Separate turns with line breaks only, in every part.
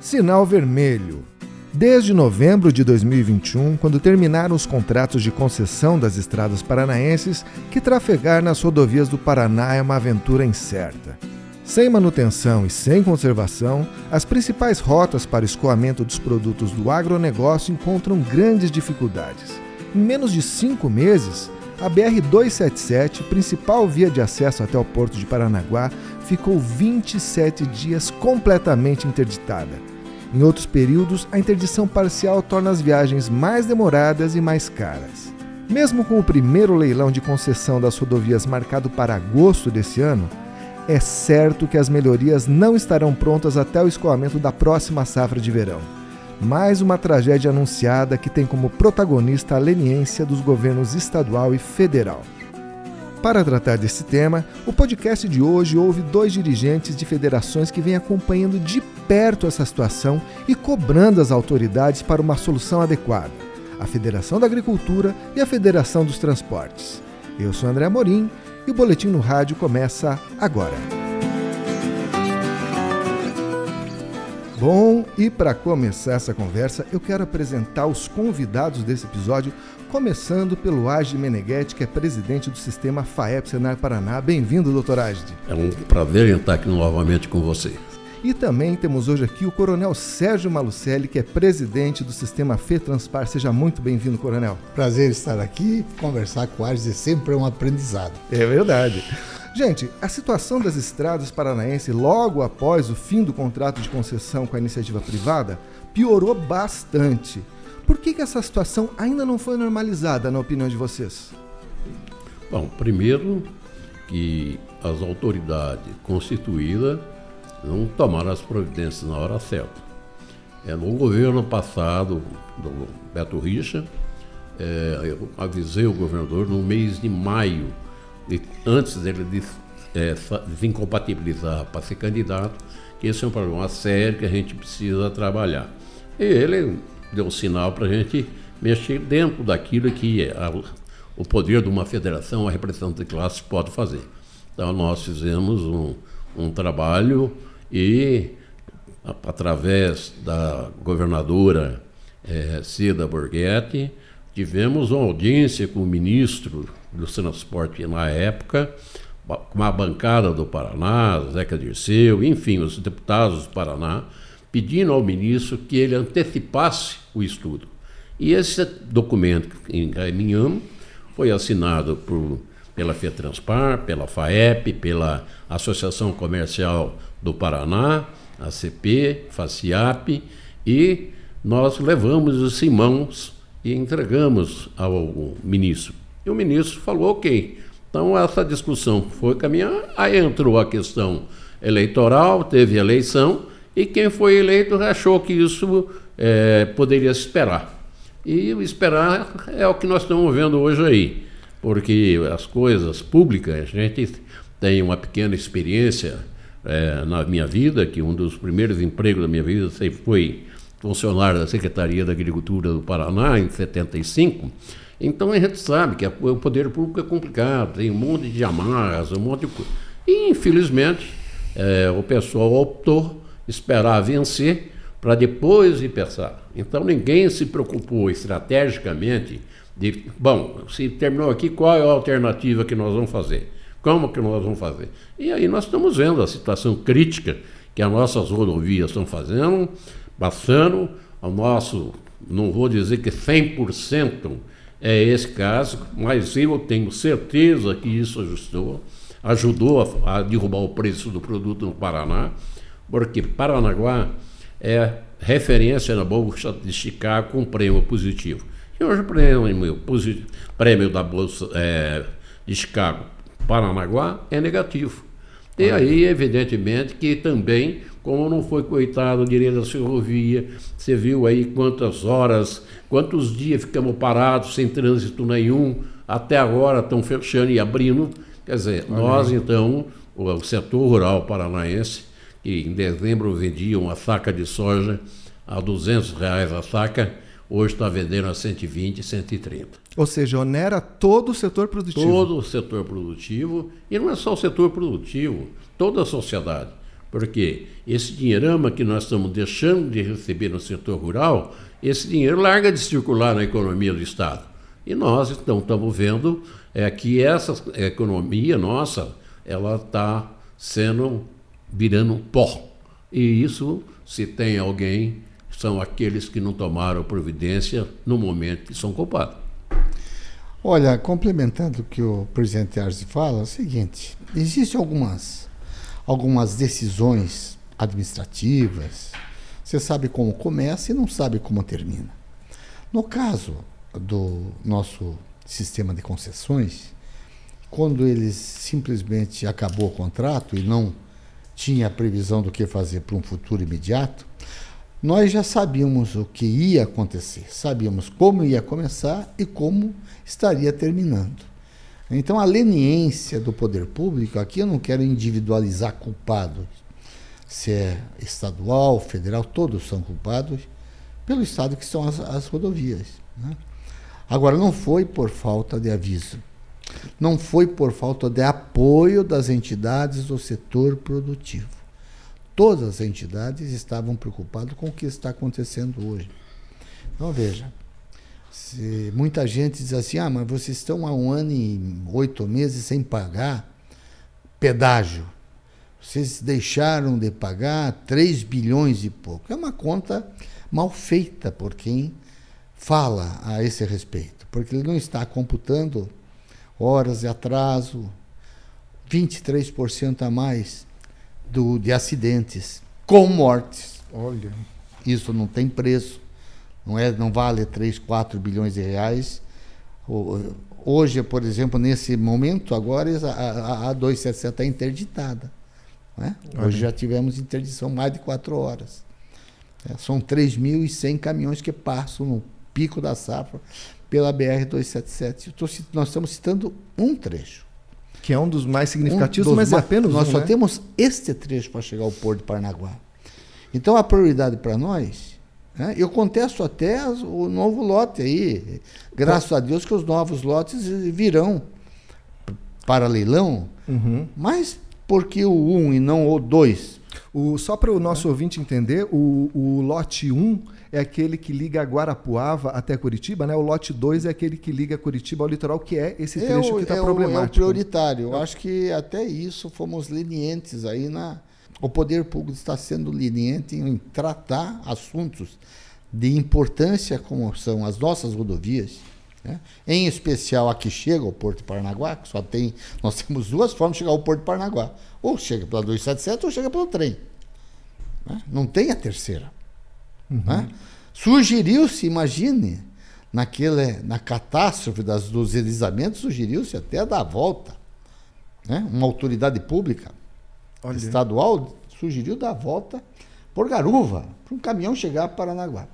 Sinal vermelho. Desde novembro de 2021, quando terminaram os contratos de concessão das estradas paranaenses, que trafegar nas rodovias do Paraná é uma aventura incerta. Sem manutenção e sem conservação, as principais rotas para escoamento dos produtos do agronegócio encontram grandes dificuldades. Em menos de cinco meses, a BR-277, principal via de acesso até o porto de Paranaguá, ficou 27 dias completamente interditada. Em outros períodos, a interdição parcial torna as viagens mais demoradas e mais caras. Mesmo com o primeiro leilão de concessão das rodovias marcado para agosto desse ano, é certo que as melhorias não estarão prontas até o escoamento da próxima safra de verão. Mais uma tragédia anunciada que tem como protagonista a leniência dos governos estadual e federal. Para tratar desse tema, o podcast de hoje ouve dois dirigentes de federações que vêm acompanhando de perto essa situação e cobrando as autoridades para uma solução adequada: a Federação da Agricultura e a Federação dos Transportes. Eu sou André Amorim e o Boletim no Rádio começa agora. Bom, e para começar essa conversa, eu quero apresentar os convidados desse episódio, começando pelo Agde Meneghetti, que é presidente do sistema FAEP Senar Paraná. Bem-vindo, doutor Agde.
É um prazer estar aqui novamente com você.
E também temos hoje aqui o Coronel Sérgio Malucelli, que é presidente do sistema FETranspar. Seja muito bem-vindo, Coronel.
Prazer estar aqui, conversar com o Agde sempre é um aprendizado.
É verdade. Gente, a situação das estradas paranaenses logo após o fim do contrato de concessão com a iniciativa privada piorou bastante. Por que, que essa situação ainda não foi normalizada, na opinião de vocês?
Bom, primeiro que as autoridades constituídas não tomaram as providências na hora certa. É, no governo passado, do Beto Richa, é, eu avisei o governador no mês de maio antes dele de, é, desincompatibilizar para ser candidato, que esse é um problema sério que a gente precisa trabalhar. E ele deu um sinal para a gente mexer dentro daquilo que é a, o poder de uma federação, a representação de classe pode fazer. Então nós fizemos um, um trabalho e, através da governadora é, Cida Borghetti, tivemos uma audiência com o ministro do transporte na época, com a bancada do Paraná, Zeca Dirceu, enfim, os deputados do Paraná, pedindo ao ministro que ele antecipasse o estudo. E esse documento que encaminhamos foi assinado por, pela FETranspar, pela FAEP, pela Associação Comercial do Paraná, a CP, FACIAP, e nós levamos os mãos e entregamos ao ministro. O ministro falou, ok. Então essa discussão foi caminhar, aí entrou a questão eleitoral, teve eleição, e quem foi eleito achou que isso é, poderia esperar. E esperar é o que nós estamos vendo hoje aí, porque as coisas públicas, a gente tem uma pequena experiência é, na minha vida, que um dos primeiros empregos da minha vida foi funcionário da Secretaria da Agricultura do Paraná, em 75, então a gente sabe que o poder público é complicado, tem um monte de amarras, um monte de coisa. E, infelizmente, é, o pessoal optou esperar vencer para depois ir pensar. Então ninguém se preocupou estrategicamente de, bom, se terminou aqui, qual é a alternativa que nós vamos fazer? Como que nós vamos fazer? E aí nós estamos vendo a situação crítica que as nossas rodovias estão fazendo, passando, o nosso, não vou dizer que 100% é esse caso, mas eu tenho certeza que isso ajustou, ajudou a, a derrubar o preço do produto no Paraná, porque Paranaguá é referência na Bolsa de Chicago com prêmio positivo. E hoje o prêmio, prêmio da Bolsa é, de Chicago Paranaguá é negativo. E aí, evidentemente, que também, como não foi coitado direito da ferrovia, você viu aí quantas horas, quantos dias ficamos parados sem trânsito nenhum, até agora estão fechando e abrindo. Quer dizer, nós então, o, o setor rural paranaense, que em dezembro vendia uma saca de soja a 200 reais a saca, hoje está vendendo a 120, 130.
Ou seja, onera todo o setor produtivo.
Todo o setor produtivo, e não é só o setor produtivo, toda a sociedade. Porque esse dinheirama que nós estamos deixando de receber no setor rural, esse dinheiro larga de circular na economia do Estado. E nós então estamos vendo é, que essa economia nossa, ela está sendo virando pó. E isso, se tem alguém, são aqueles que não tomaram providência no momento que são culpados.
Olha, complementando o que o presidente Arce fala, é o seguinte: existem algumas, algumas decisões administrativas, você sabe como começa e não sabe como termina. No caso do nosso sistema de concessões, quando eles simplesmente acabou o contrato e não tinha a previsão do que fazer para um futuro imediato, nós já sabíamos o que ia acontecer, sabíamos como ia começar e como estaria terminando. Então, a leniência do poder público, aqui eu não quero individualizar culpados, se é estadual, federal, todos são culpados pelo estado que são as, as rodovias. Né? Agora, não foi por falta de aviso não foi por falta de apoio das entidades do setor produtivo. Todas as entidades estavam preocupadas com o que está acontecendo hoje. Então, veja, se muita gente diz assim, ah, mas vocês estão há um ano e oito meses sem pagar pedágio. Vocês deixaram de pagar 3 bilhões e pouco. É uma conta mal feita por quem fala a esse respeito, porque ele não está computando horas de atraso, 23% a mais do, de acidentes com mortes.
Olha.
Isso não tem preço. Não, é, não vale 3, 4 bilhões de reais. Hoje, por exemplo, nesse momento, agora a, a, a 277 está interditada. Né? Hoje já tivemos interdição mais de quatro horas. É, são 3.100 caminhões que passam no pico da safra pela BR-277. Nós estamos citando um trecho.
Que é um dos mais significativos, um dos mas é apenas
Nós
um,
só
né?
temos este trecho para chegar ao Porto de Paranaguá. Então, a prioridade para nós, eu contesto até o novo lote aí. Graças a Deus que os novos lotes virão para leilão, uhum. mas por que o 1 um e não o 2?
O, só para o nosso é. ouvinte entender, o, o lote 1 um é aquele que liga Guarapuava até Curitiba, né? O lote 2 é aquele que liga Curitiba ao litoral, que é esse é trecho é o, que está é problemático.
É o prioritário. Eu acho que até isso fomos lenientes aí na. O poder público está sendo leniente em tratar assuntos de importância como são as nossas rodovias, né? em especial a que chega ao Porto de Paranaguá, que só tem, nós temos duas formas de chegar ao Porto de Paranaguá, ou chega pela 277 ou chega pelo trem. Né? Não tem a terceira. Uhum. Né? Sugeriu-se, imagine, naquele, na catástrofe das, dos deslizamentos, sugeriu-se até dar a volta. Né? Uma autoridade pública Olha. estadual sugeriu dar a volta por garuva, para um caminhão chegar a Paranaguá.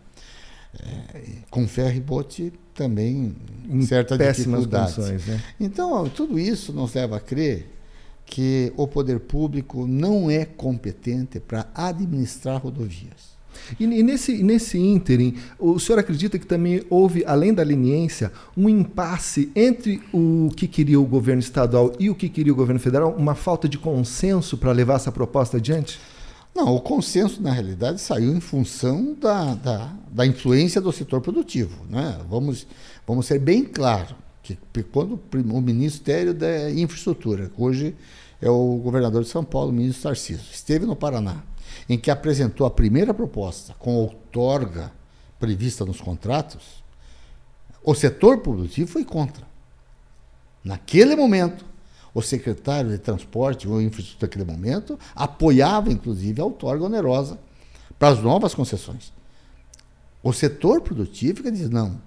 É, com ferro e bote também em certa dificuldade. Né? Então, tudo isso nos leva a crer que o poder público não é competente para administrar rodovias.
E, e nesse, nesse ínterim, o senhor acredita que também houve, além da leniência, um impasse entre o que queria o governo estadual e o que queria o governo federal? Uma falta de consenso para levar essa proposta adiante?
Não, o consenso, na realidade, saiu em função da, da, da influência do setor produtivo. Né? Vamos, vamos ser bem claros que quando o Ministério da Infraestrutura, hoje é o governador de São Paulo, o ministro Tarcísio, esteve no Paraná em que apresentou a primeira proposta com outorga prevista nos contratos, o setor produtivo foi contra. Naquele momento, o secretário de Transporte ou Infraestrutura naquele momento apoiava, inclusive, a outorga onerosa para as novas concessões. O setor produtivo que diz, não,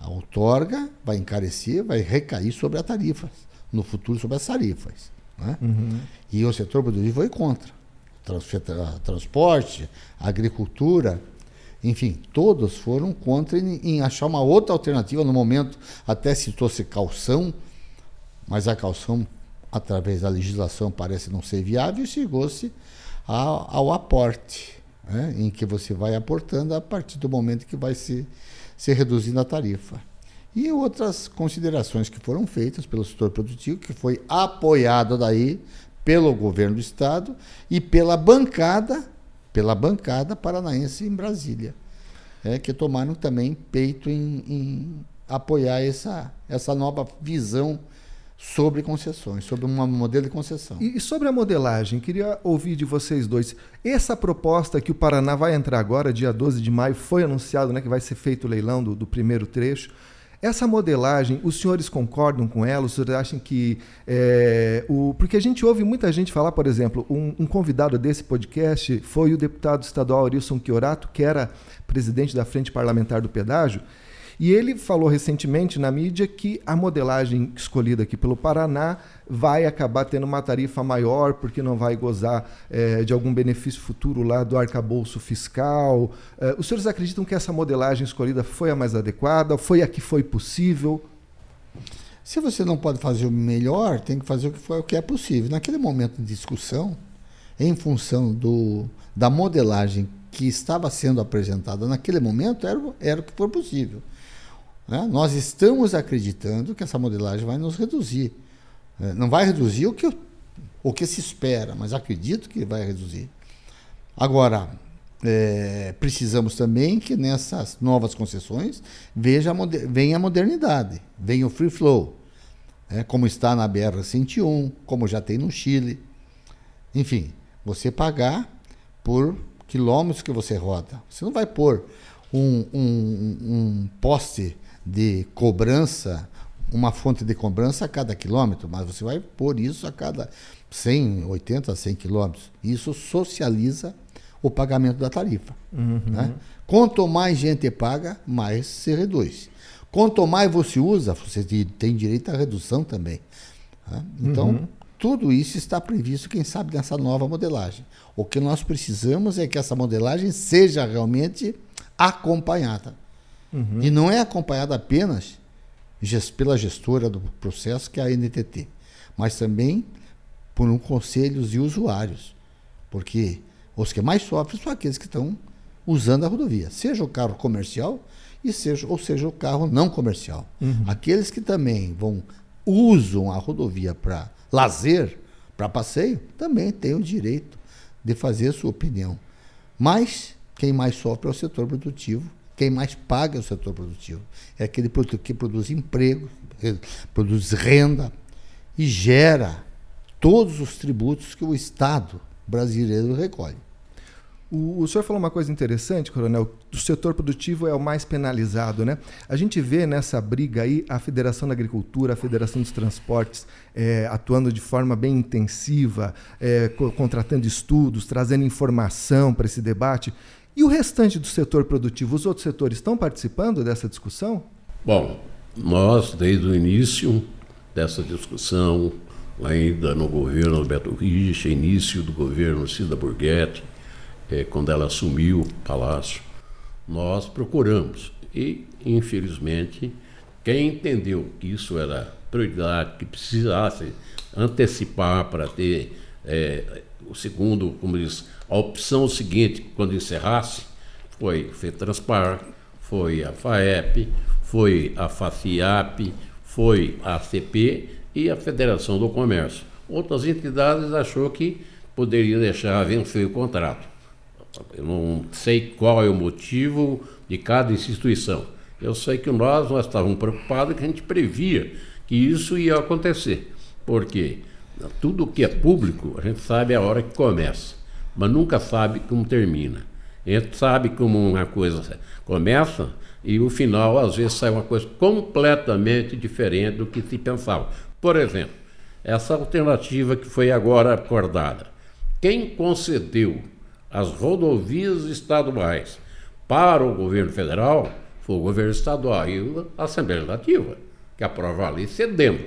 a outorga vai encarecer, vai recair sobre as tarifas, no futuro sobre as tarifas. Né? Uhum. E o setor produtivo foi contra transporte, agricultura, enfim, todos foram contra em, achar uma outra alternativa. No momento, até citou-se calção, mas a calção, através da legislação, parece não ser viável e chegou-se ao, ao, aporte, né, em que você vai aportando a partir do momento que vai se, se reduzindo a tarifa. E outras considerações que foram feitas pelo setor produtivo, que foi apoiado daí pelo governo do estado e pela bancada, pela bancada paranaense em Brasília, é, que tomaram também peito em, em apoiar essa, essa nova visão sobre concessões, sobre um modelo de concessão.
E sobre a modelagem, queria ouvir de vocês dois. Essa proposta que o Paraná vai entrar agora, dia 12 de maio, foi anunciado né, que vai ser feito o leilão do, do primeiro trecho. Essa modelagem, os senhores concordam com ela? Os senhores acham que. É, o, porque a gente ouve muita gente falar, por exemplo, um, um, convidado desse podcast foi o deputado estadual Arilson Chiorato, que era presidente da Frente Parlamentar do Pedágio, e ele falou recentemente na mídia que a modelagem escolhida aqui pelo Paraná vai acabar tendo uma tarifa maior, porque não vai gozar é, de algum benefício futuro lá do arcabouço fiscal. É, os senhores acreditam que essa modelagem escolhida foi a mais adequada? Foi a que foi possível?
Se você não pode fazer o melhor, tem que fazer o que, foi, o que é possível. Naquele momento de discussão, em função do, da modelagem que estava sendo apresentada naquele momento, era, era o que for possível. Né? Nós estamos acreditando que essa modelagem vai nos reduzir. É, não vai reduzir o que, o que se espera, mas acredito que vai reduzir. Agora, é, precisamos também que nessas novas concessões veja a venha a modernidade, venha o free flow, é, como está na BR-101, como já tem no Chile. Enfim, você pagar por quilômetros que você roda. Você não vai pôr um, um, um poste de cobrança, uma fonte de cobrança a cada quilômetro, mas você vai pôr isso a cada 100, 80 a 100 quilômetros. Isso socializa o pagamento da tarifa. Uhum. Né? Quanto mais gente paga, mais se reduz. Quanto mais você usa, você tem direito à redução também. Né? Então, uhum. tudo isso está previsto, quem sabe, nessa nova modelagem. O que nós precisamos é que essa modelagem seja realmente acompanhada. Uhum. E não é acompanhada apenas pela gestora do processo, que é a NTT, mas também por um conselhos de usuários. Porque os que mais sofrem são aqueles que estão usando a rodovia, seja o carro comercial e seja, ou seja o carro não comercial. Uhum. Aqueles que também vão usam a rodovia para lazer, para passeio, também têm o direito de fazer a sua opinião. Mas quem mais sofre é o setor produtivo quem mais paga é o setor produtivo. É aquele que produz emprego, produz renda e gera todos os tributos que o Estado brasileiro recolhe.
O, o senhor falou uma coisa interessante, Coronel. O setor produtivo é o mais penalizado, né? A gente vê nessa briga aí a Federação da Agricultura, a Federação dos Transportes é, atuando de forma bem intensiva, é, co contratando estudos, trazendo informação para esse debate. E o restante do setor produtivo, os outros setores estão participando dessa discussão?
Bom, nós, desde o início dessa discussão, ainda no governo Alberto Richa, início do governo Cida Borghetti, é, quando ela assumiu o palácio, nós procuramos. E, infelizmente, quem entendeu que isso era prioridade, que precisasse antecipar para ter é, o segundo, como diz, a opção seguinte, quando encerrasse, foi FETRANSPAR, foi a FAEP, foi a FACIAP, foi a ACP e a Federação do Comércio. Outras entidades achou que poderia deixar vencer o contrato. Eu não sei qual é o motivo de cada instituição. Eu sei que nós, nós estávamos preocupados que a gente previa que isso ia acontecer. Por quê? Tudo que é público, a gente sabe a hora que começa, mas nunca sabe como termina. A gente sabe como uma coisa começa e o final, às vezes, sai uma coisa completamente diferente do que se pensava. Por exemplo, essa alternativa que foi agora acordada. Quem concedeu as rodovias estaduais para o governo federal foi o governo estadual e a Assembleia Legislativa, que aprova ali cedendo.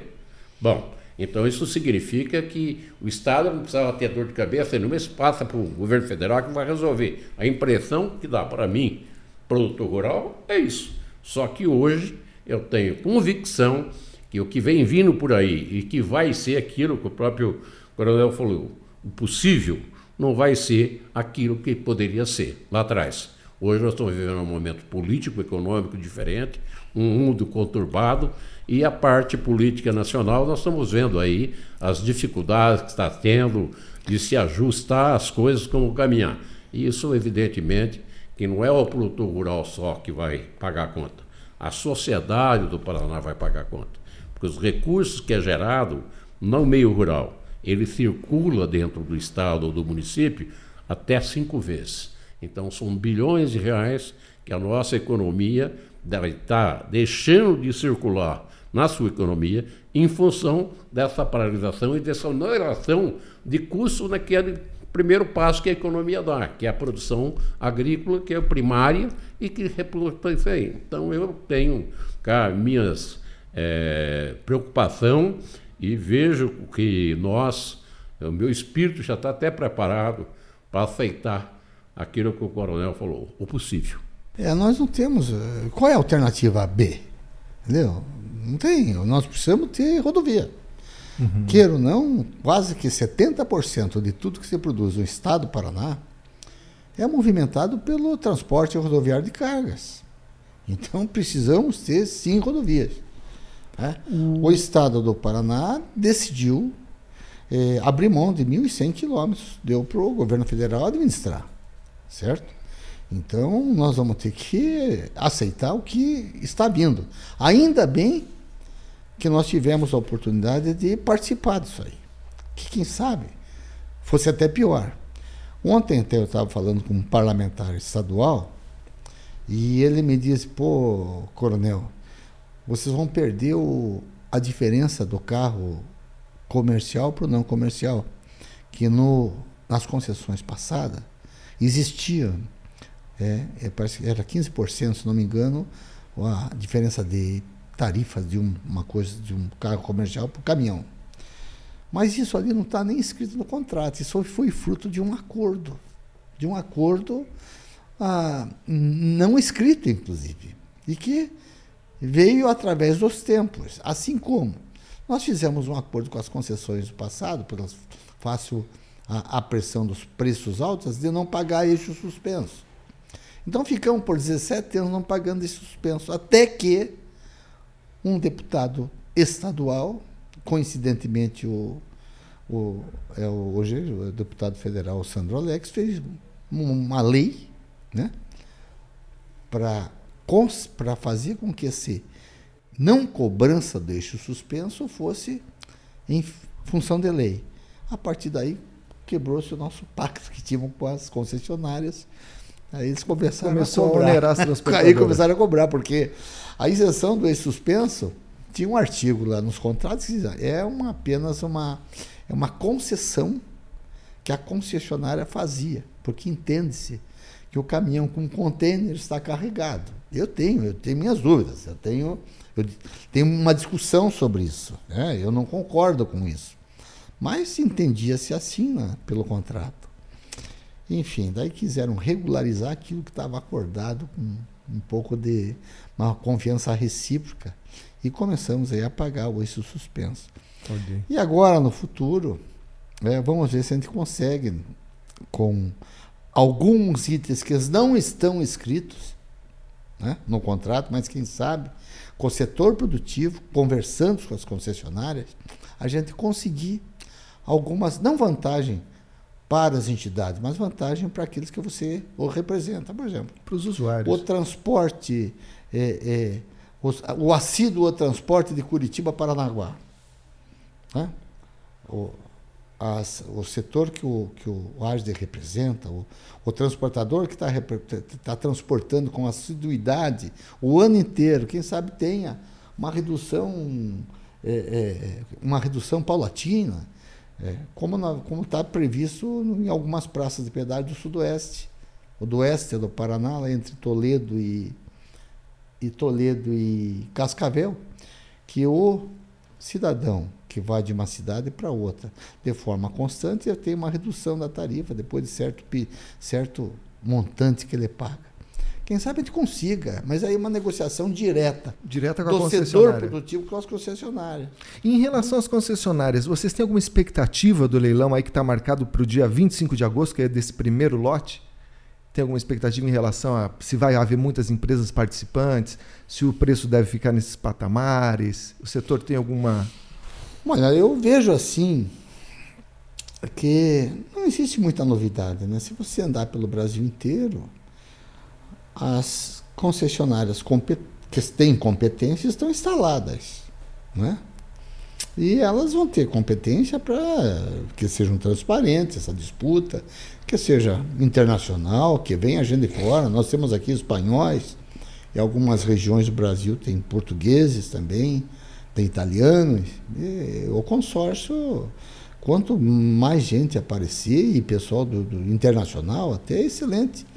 Bom, então isso significa que o Estado não precisava ter dor de cabeça nenhuma, isso passa para o governo federal que vai resolver. A impressão que dá para mim, produtor rural, é isso. Só que hoje eu tenho convicção que o que vem vindo por aí e que vai ser aquilo que o próprio coronel falou, o possível não vai ser aquilo que poderia ser lá atrás. Hoje nós estamos vivendo um momento político, econômico diferente, um mundo conturbado, e a parte política nacional, nós estamos vendo aí as dificuldades que está tendo de se ajustar as coisas como caminhar. E isso, evidentemente, que não é o produtor rural só que vai pagar a conta. A sociedade do Paraná vai pagar a conta. Porque os recursos que é gerado no meio rural, ele circula dentro do estado ou do município até cinco vezes. Então são bilhões de reais que a nossa economia deve estar deixando de circular na sua economia em função dessa paralisação e dessa oneração de custo naquele primeiro passo que a economia dá, que é a produção agrícola, que é primária e que reporta isso aí. Então eu tenho cá minhas é, preocupação e vejo que nós, o meu espírito já está até preparado para aceitar aquilo que o coronel falou, o possível.
É, nós não temos. Eh, qual é a alternativa B? Entendeu? Não tem. Nós precisamos ter rodovia. Uhum. Queira ou não, quase que 70% de tudo que se produz no estado do Paraná é movimentado pelo transporte rodoviário de cargas. Então precisamos ter sim rodovias. Né? Uhum. O estado do Paraná decidiu é, abrir mão de 1.100 quilômetros, deu para o governo federal administrar, certo? Então nós vamos ter que aceitar o que está vindo. Ainda bem que nós tivemos a oportunidade de participar disso aí. Que quem sabe fosse até pior. Ontem até eu estava falando com um parlamentar estadual e ele me disse, pô, coronel, vocês vão perder o, a diferença do carro comercial para o não comercial. Que no, nas concessões passadas existia, é, é, era 15%, se não me engano, a diferença de tarifas de um, uma coisa de um carro comercial para o caminhão. Mas isso ali não está nem escrito no contrato, isso foi fruto de um acordo. De um acordo ah, não escrito, inclusive. E que veio através dos tempos. Assim como nós fizemos um acordo com as concessões do passado, pela fácil a, a pressão dos preços altos, de não pagar eixo suspenso. Então ficamos por 17 anos não pagando esse suspenso, até que um deputado estadual, coincidentemente o, o, é o, hoje o deputado federal Sandro Alex, fez uma lei né, para fazer com que esse não cobrança do eixo suspenso fosse em função de lei. A partir daí quebrou-se o nosso pacto que tínhamos com as concessionárias. Aí eles começaram Começou a cobrar. A Aí começaram a cobrar, porque a isenção do ex-suspenso tinha um artigo lá nos contratos que dizia, é uma, apenas uma, é uma concessão que a concessionária fazia, porque entende-se que o caminhão com container está carregado. Eu tenho, eu tenho minhas dúvidas, eu tenho, eu tenho uma discussão sobre isso, né? eu não concordo com isso. Mas entendia-se assim né, pelo contrato. Enfim, daí quiseram regularizar aquilo que estava acordado com um pouco de uma confiança recíproca e começamos aí a pagar o eixo suspenso. Okay. E agora, no futuro, é, vamos ver se a gente consegue, com alguns itens que não estão escritos né, no contrato, mas quem sabe, com o setor produtivo, conversando com as concessionárias, a gente conseguir algumas, não vantagem para as entidades, mas vantagem para aqueles que você o representa, por exemplo.
Para os usuários.
O transporte, é, é, o, o assíduo transporte de Curitiba para Paranaguá. Né? O, as, o setor que o, que o ASDE representa, o, o transportador que está tá transportando com assiduidade o ano inteiro, quem sabe tenha uma redução, é, é uma redução paulatina é, como está previsto em algumas praças de pedágio do Sudoeste, ou do Oeste do Paraná, lá entre Toledo e, e Toledo e Cascavel, que o cidadão que vai de uma cidade para outra de forma constante tem uma redução da tarifa depois de certo, certo montante que ele paga. Quem sabe a gente consiga, mas aí uma negociação direta.
Direta com a
do
concessionária.
setor produtivo com as concessionárias.
E em relação às concessionárias, vocês têm alguma expectativa do leilão aí que está marcado para o dia 25 de agosto, que é desse primeiro lote? tem alguma expectativa em relação a se vai haver muitas empresas participantes, se o preço deve ficar nesses patamares? O setor tem alguma.
Olha, eu vejo assim que não existe muita novidade, né? Se você andar pelo Brasil inteiro, as concessionárias que têm competência estão instaladas, né? E elas vão ter competência para que sejam transparentes essa disputa, que seja internacional, que venha gente de fora. Nós temos aqui espanhóis, em algumas regiões do Brasil tem portugueses também, tem italianos. O consórcio, quanto mais gente aparecer, e pessoal do, do internacional, até é excelente.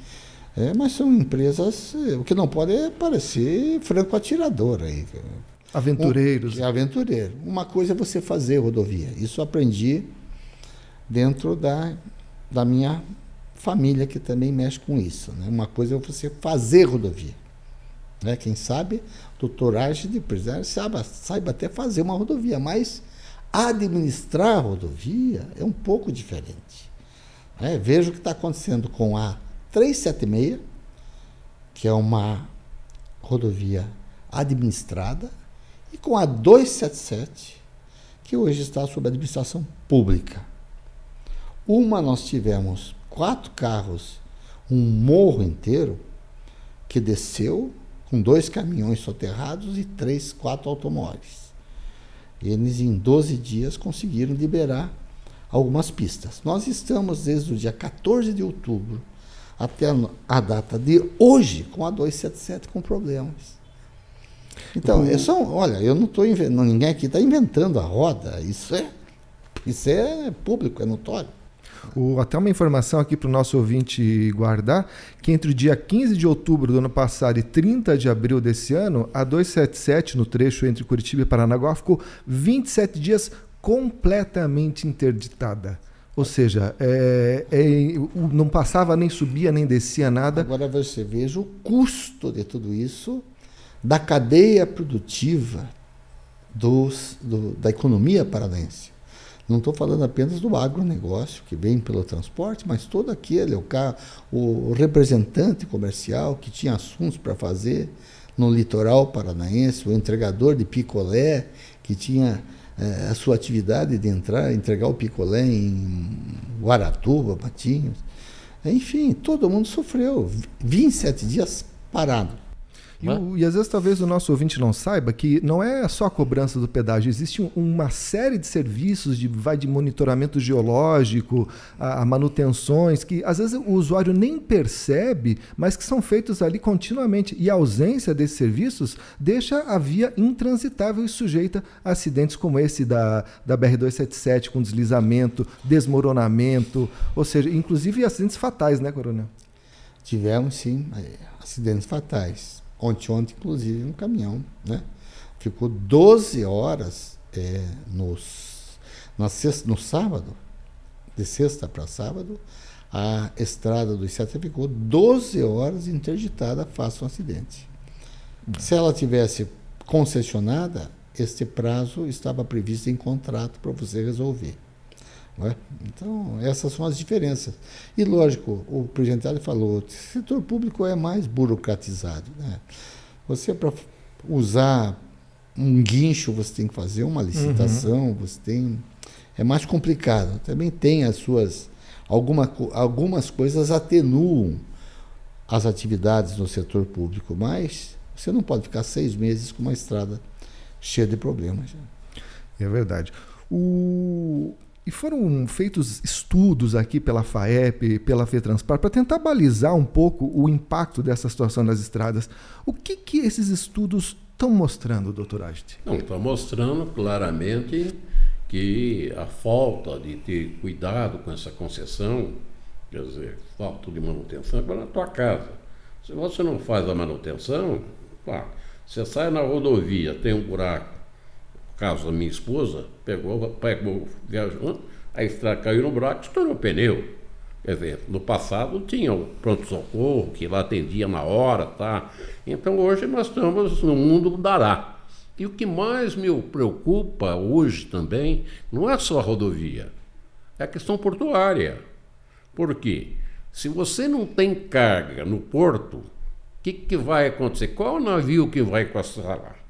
É, mas são empresas, o que não pode é parecer franco atirador aí.
Aventureiros.
Um, aventureiro. Uma coisa é você fazer rodovia. Isso aprendi dentro da, da minha família, que também mexe com isso. Né? Uma coisa é você fazer rodovia. Né? Quem sabe, doutor de empresário, saiba, saiba até fazer uma rodovia, mas administrar a rodovia é um pouco diferente. Né? Veja o que está acontecendo com a 376, que é uma rodovia administrada, e com a 277, que hoje está sob administração pública. Uma nós tivemos quatro carros, um morro inteiro, que desceu com dois caminhões soterrados e três, quatro automóveis. Eles, em 12 dias, conseguiram liberar algumas pistas. Nós estamos, desde o dia 14 de outubro até a data de hoje, com a 277 com problemas. Então, é só, olha, eu não estou inventando, ninguém aqui está inventando a roda, isso é, isso é público, é notório.
O, até uma informação aqui para o nosso ouvinte guardar, que entre o dia 15 de outubro do ano passado e 30 de abril desse ano, a 277, no trecho entre Curitiba e Paranaguá, ficou 27 dias completamente interditada. Ou seja, é, é, não passava, nem subia, nem descia nada.
Agora você veja o custo de tudo isso da cadeia produtiva dos, do, da economia paranaense. Não estou falando apenas do agronegócio, que vem pelo transporte, mas todo aquele, o, carro, o representante comercial que tinha assuntos para fazer no litoral paranaense, o entregador de picolé, que tinha é, a sua atividade de entrar, entregar o picolé em Guaratuba, Patinhos. Enfim, todo mundo sofreu. 27 dias parado.
E, o, e, às vezes talvez o nosso ouvinte não saiba que não é só a cobrança do pedágio, existe um, uma série de serviços de, vai de monitoramento geológico, a, a, manutenções, que às vezes o usuário nem percebe, mas que são feitos ali continuamente. E a ausência desses serviços deixa a via intransitável e sujeita a acidentes como esse da, da BR-277, com deslizamento, desmoronamento, ou seja, inclusive acidentes fatais, né, Coronel?
Tivemos sim acidentes fatais ontem, ontem inclusive, um caminhão, né? Ficou 12 horas é, nos, na sexta, no sábado, de sexta para sábado, a estrada do Sete ficou 12 horas interditada face um acidente. Se ela tivesse concessionada, este prazo estava previsto em contrato para você resolver. É? Então, essas são as diferenças. E, lógico, o presidente falou, o setor público é mais burocratizado. Né? Você, para usar um guincho, você tem que fazer uma licitação, uhum. você tem... É mais complicado. Também tem as suas... Alguma, algumas coisas atenuam as atividades no setor público, mas você não pode ficar seis meses com uma estrada cheia de problemas.
É verdade. O, e foram feitos estudos aqui pela FAEP, pela FETranspar, para tentar balizar um pouco o impacto dessa situação nas estradas. O que, que esses estudos estão mostrando, doutor?
Não, estão mostrando claramente que a falta de ter cuidado com essa concessão, quer dizer, falta de manutenção, é na tua casa. Se você não faz a manutenção, pá, você sai na rodovia, tem um buraco, caso da minha esposa, pegou, pegou viajando, a estrada caiu no buraco, estourou o pneu. Quer dizer, no passado tinha o pronto-socorro, que lá atendia na hora, tá? Então hoje nós estamos no mundo dará. E o que mais me preocupa hoje também não é só a rodovia, é a questão portuária. Por quê? Se você não tem carga no porto, o que, que vai acontecer? Qual o navio que vai encostar lá?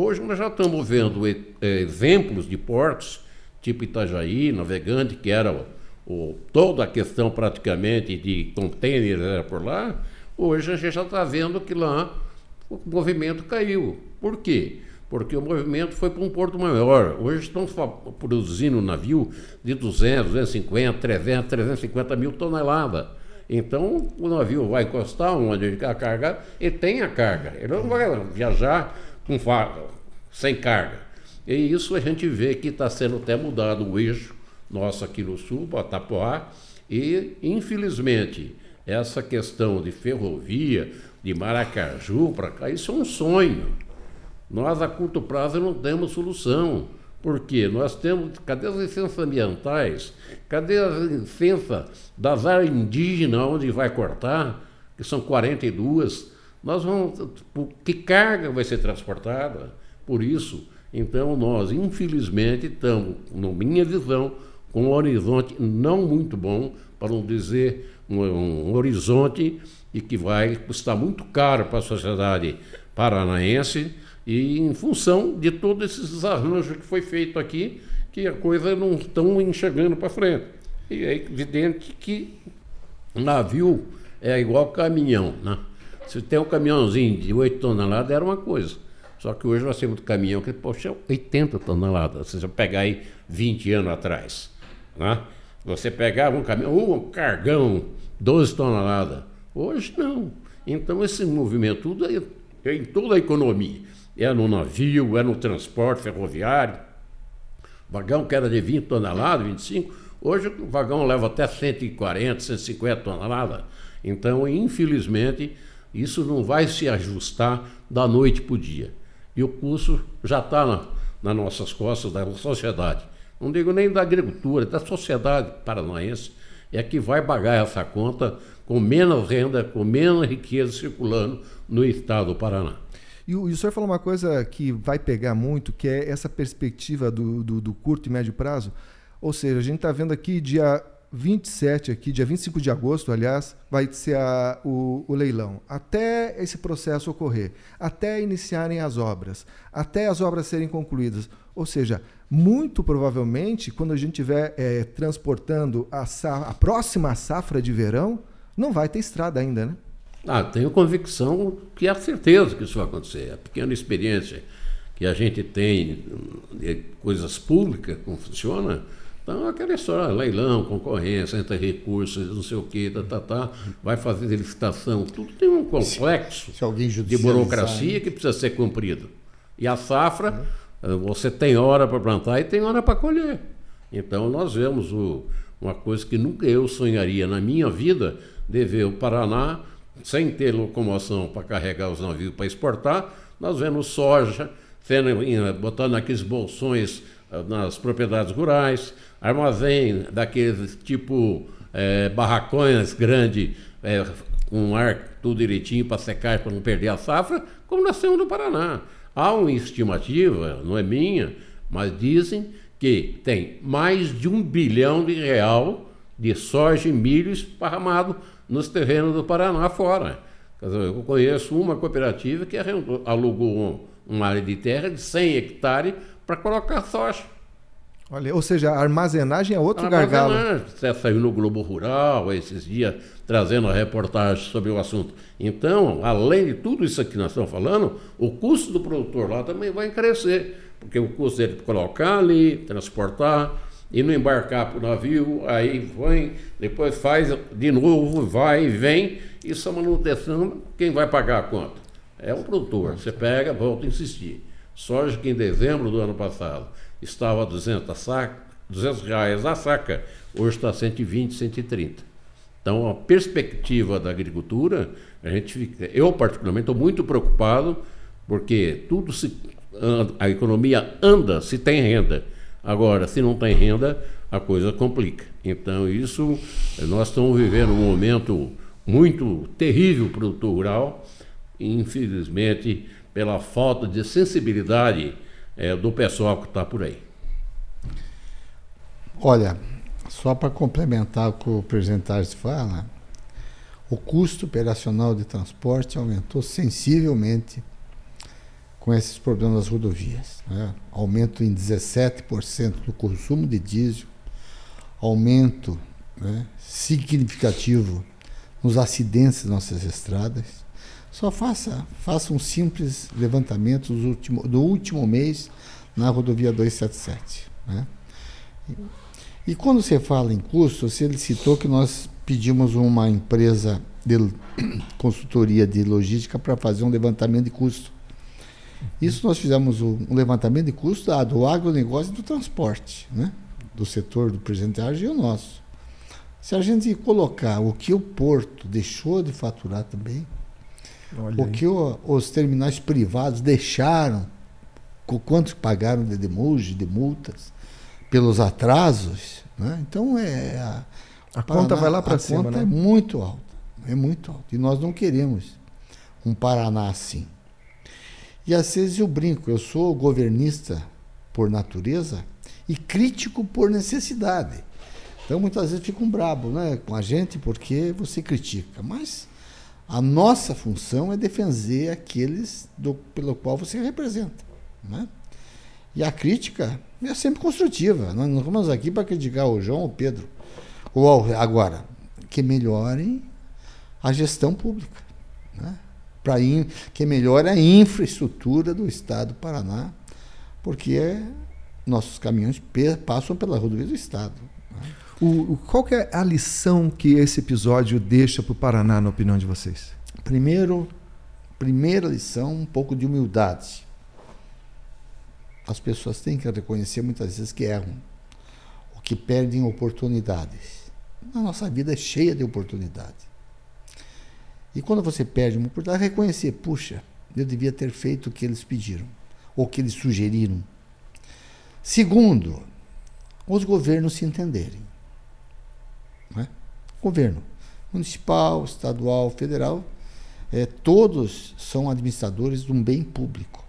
Hoje nós já estamos vendo exemplos de portos, tipo Itajaí, Navegante, que era o, toda a questão praticamente de contêineres era por lá. Hoje a gente já está vendo que lá o movimento caiu. Por quê? Porque o movimento foi para um porto maior. Hoje estão produzindo navio de 200, 250, 300, 350 mil toneladas. Então, o navio vai encostar onde a carga, ele tem a carga. Ele não vai viajar com sem carga. E isso a gente vê que está sendo até mudado o eixo nosso aqui no sul, Botapoá, e infelizmente essa questão de ferrovia, de Maracaju para cá, isso é um sonho. Nós a curto prazo não temos solução. Por quê? Nós temos. Cadê as licenças ambientais? Cadê as licenças das áreas indígenas onde vai cortar? Que são 42. Nós vamos. Que carga vai ser transportada? Por isso, então, nós, infelizmente, estamos, na minha visão, com um horizonte não muito bom, para não dizer um, um horizonte e que vai custar muito caro para a sociedade paranaense e em função de todos esses arranjos que foi feito aqui, que a coisa não estão enxergando para frente. E é evidente que navio é igual caminhão, né? Se tem um caminhãozinho de 8 toneladas, era uma coisa. Só que hoje nós temos um caminhão que, poxa, 80 toneladas. Se você pegar aí 20 anos atrás, né? Você pegava um caminhão, um cargão, 12 toneladas. Hoje não. Então esse movimento tudo é, é em toda a economia é no navio, é no transporte ferroviário. Vagão que era de 20 toneladas, 25, hoje o vagão leva até 140, 150 toneladas. Então, infelizmente, isso não vai se ajustar da noite para o dia. E o custo já está na, nas nossas costas da sociedade. Não digo nem da agricultura, da sociedade paranaense, é que vai pagar essa conta com menos renda, com menos riqueza circulando no estado do Paraná.
E o, e o senhor falou uma coisa que vai pegar muito, que é essa perspectiva do, do, do curto e médio prazo. Ou seja, a gente está vendo aqui dia 27, aqui, dia 25 de agosto, aliás, vai ser a, o, o, leilão. Até esse processo ocorrer, até iniciarem as obras, até as obras serem concluídas. Ou seja, muito provavelmente, quando a gente estiver é, transportando a, a próxima safra de verão, não vai ter estrada ainda, né?
Ah, tenho convicção que é certeza que isso vai acontecer. A pequena experiência que a gente tem de coisas públicas, como funciona, então aquela história, leilão, concorrência, entra recursos, não sei o quê, tá, tá, tá, vai fazer licitação, tudo tem um complexo
se, se
de burocracia que precisa ser cumprido. E a safra, uhum. você tem hora para plantar e tem hora para colher. Então nós vemos o, uma coisa que nunca eu sonharia na minha vida de ver o Paraná sem ter locomoção para carregar os navios para exportar, nós vemos soja sendo, botando aqueles bolsões ah, nas propriedades rurais, armazém daqueles tipo é, barracões grandes, é, com ar tudo direitinho para secar, para não perder a safra, como nós temos no Paraná. Há uma estimativa, não é minha, mas dizem que tem mais de um bilhão de real de soja e milho esparramado nos terrenos do Paraná fora. Eu conheço uma cooperativa que alugou uma área de terra de 100 hectares para colocar soja.
Olha, ou seja, a armazenagem é outro gargalo.
Você saiu no Globo Rural esses dias trazendo a reportagem sobre o assunto. Então, além de tudo isso que nós estamos falando, o custo do produtor lá também vai crescer, porque o custo dele colocar ali, transportar, e não embarcar para o navio, aí vem, depois faz de novo, vai e vem, isso é manutenção, quem vai pagar a conta? É o produtor. Você pega, volta a insistir. Soja que em dezembro do ano passado estava a 200, a saca, 200 reais a saca, hoje está 120, 130. Então, a perspectiva da agricultura, a gente fica, eu particularmente estou muito preocupado, porque tudo se, a economia anda se tem renda. Agora, se não tem renda, a coisa complica. Então, isso, nós estamos vivendo um momento muito terrível para o rural, infelizmente, pela falta de sensibilidade é, do pessoal que está por aí.
Olha, só para complementar o que o presidente Tarso fala, o custo operacional de transporte aumentou sensivelmente com esses problemas das rodovias. Né? Aumento em 17% do consumo de diesel, aumento né, significativo nos acidentes das nossas estradas. Só faça, faça um simples levantamento do último, do último mês na rodovia 277. Né? E, quando você fala em custo, você citou que nós pedimos uma empresa de consultoria de logística para fazer um levantamento de custo. Isso nós fizemos um levantamento de custo do agronegócio e do transporte, né? do setor do presidente Arge e o nosso. Se a gente colocar o que o porto deixou de faturar também, Olha o aí. que o, os terminais privados deixaram, quanto pagaram de demurge, de multas, pelos atrasos, né? então é a,
a conta vai lá para cima,
conta
né?
é muito alta, é muito alta. E nós não queremos um Paraná assim. E às vezes eu brinco, eu sou governista por natureza e crítico por necessidade. Então muitas vezes ficam brabo né, com a gente porque você critica. Mas a nossa função é defender aqueles do, pelo qual você representa. Né? E a crítica é sempre construtiva. Nós não estamos aqui para criticar o João ou o Pedro. Ou agora, que melhorem a gestão pública. Né? Para que melhore a infraestrutura do Estado do Paraná, porque nossos caminhões passam pela rodovia do Estado.
O, qual é a lição que esse episódio deixa para o Paraná, na opinião de vocês?
Primeiro, primeira lição, um pouco de humildade. As pessoas têm que reconhecer muitas vezes que erram, ou que perdem oportunidades. A nossa vida é cheia de oportunidades. E quando você perde uma oportunidade, reconhecer, puxa, eu devia ter feito o que eles pediram, ou o que eles sugeriram. Segundo, os governos se entenderem. Governo municipal, estadual, federal, é, todos são administradores de um bem público.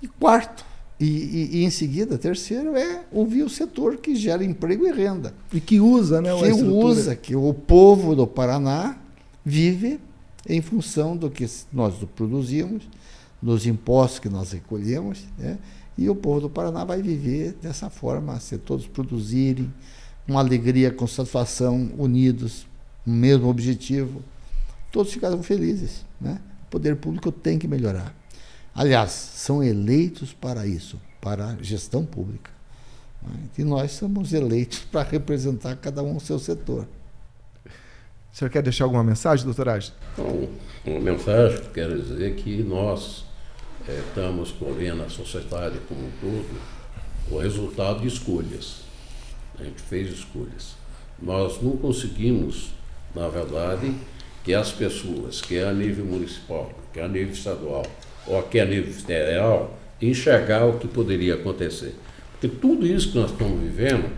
E quarto, e, e, e, em seguida, terceiro é ouvir o setor que gera emprego e renda.
E que usa, né?
Que usa, que o povo do Paraná vive em função do que nós produzimos, dos impostos que nós recolhemos, né? e o povo do Paraná vai viver dessa forma, se todos produzirem, com alegria, com satisfação, unidos, no mesmo objetivo, todos ficarão felizes. Né? O poder público tem que melhorar. Aliás, são eleitos para isso, para a gestão pública. E nós somos eleitos para representar cada um o seu setor.
O senhor quer deixar alguma mensagem, doutor Age?
Então, uma mensagem que quero dizer que nós é, estamos colhendo a sociedade como um todo o resultado de escolhas. A gente fez escolhas. Nós não conseguimos, na verdade, que as pessoas, que é a nível municipal, que é a nível estadual, ou aqui a nível federal, enxergar o que poderia acontecer. Porque tudo isso que nós estamos vivendo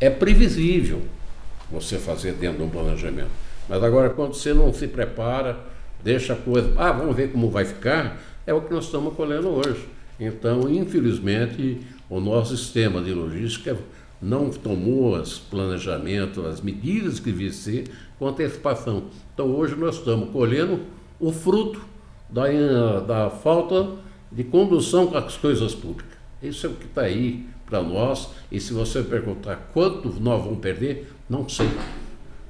é previsível você fazer dentro de um planejamento. Mas agora, quando você não se prepara, deixa a coisa, ah, vamos ver como vai ficar, é o que nós estamos colhendo hoje. Então, infelizmente, o nosso sistema de logística não tomou os planejamentos, as medidas que devia ser com antecipação. Então, hoje nós estamos colhendo o fruto da, da falta de condução com as coisas públicas. Isso é o que está aí para nós. E se você perguntar quanto nós vamos perder, não sei.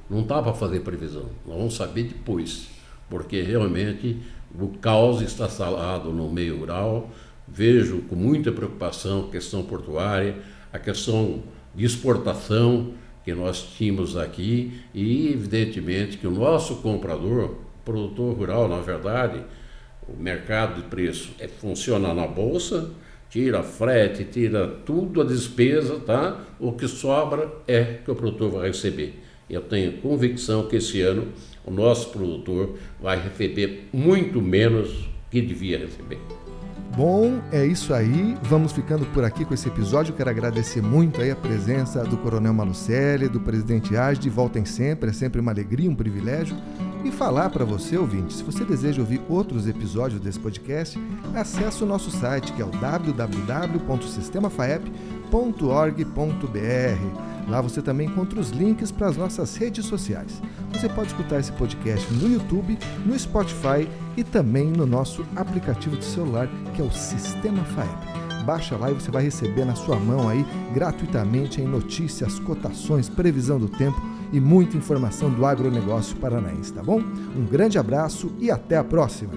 Não dá para fazer previsão. Nós vamos saber depois. Porque realmente o caos está salado no meio rural. Vejo com muita preocupação a questão portuária, a questão de exportação que nós tínhamos aqui e, evidentemente, que o nosso comprador, produtor rural, na verdade, o mercado de preço é, funciona na bolsa, tira frete, tira tudo a despesa, tá? O que sobra é que o produtor vai receber. Eu tenho convicção que esse ano o nosso produtor vai receber muito menos que devia receber.
Bom, é isso aí. Vamos ficando por aqui com esse episódio. Quero agradecer muito aí a presença do Coronel Malucelli, do presidente Asde. Voltem sempre, é sempre uma alegria, um privilégio. E falar para você, ouvinte, se você deseja ouvir outros episódios desse podcast, acesse o nosso site que é o www.sistemafaep.org.br. Lá você também encontra os links para as nossas redes sociais. Você pode escutar esse podcast no YouTube, no Spotify e também no nosso aplicativo de celular, que é o Sistema FAEP baixa lá e você vai receber na sua mão aí gratuitamente em notícias, cotações, previsão do tempo e muita informação do agronegócio paranaense, tá bom? Um grande abraço e até a próxima!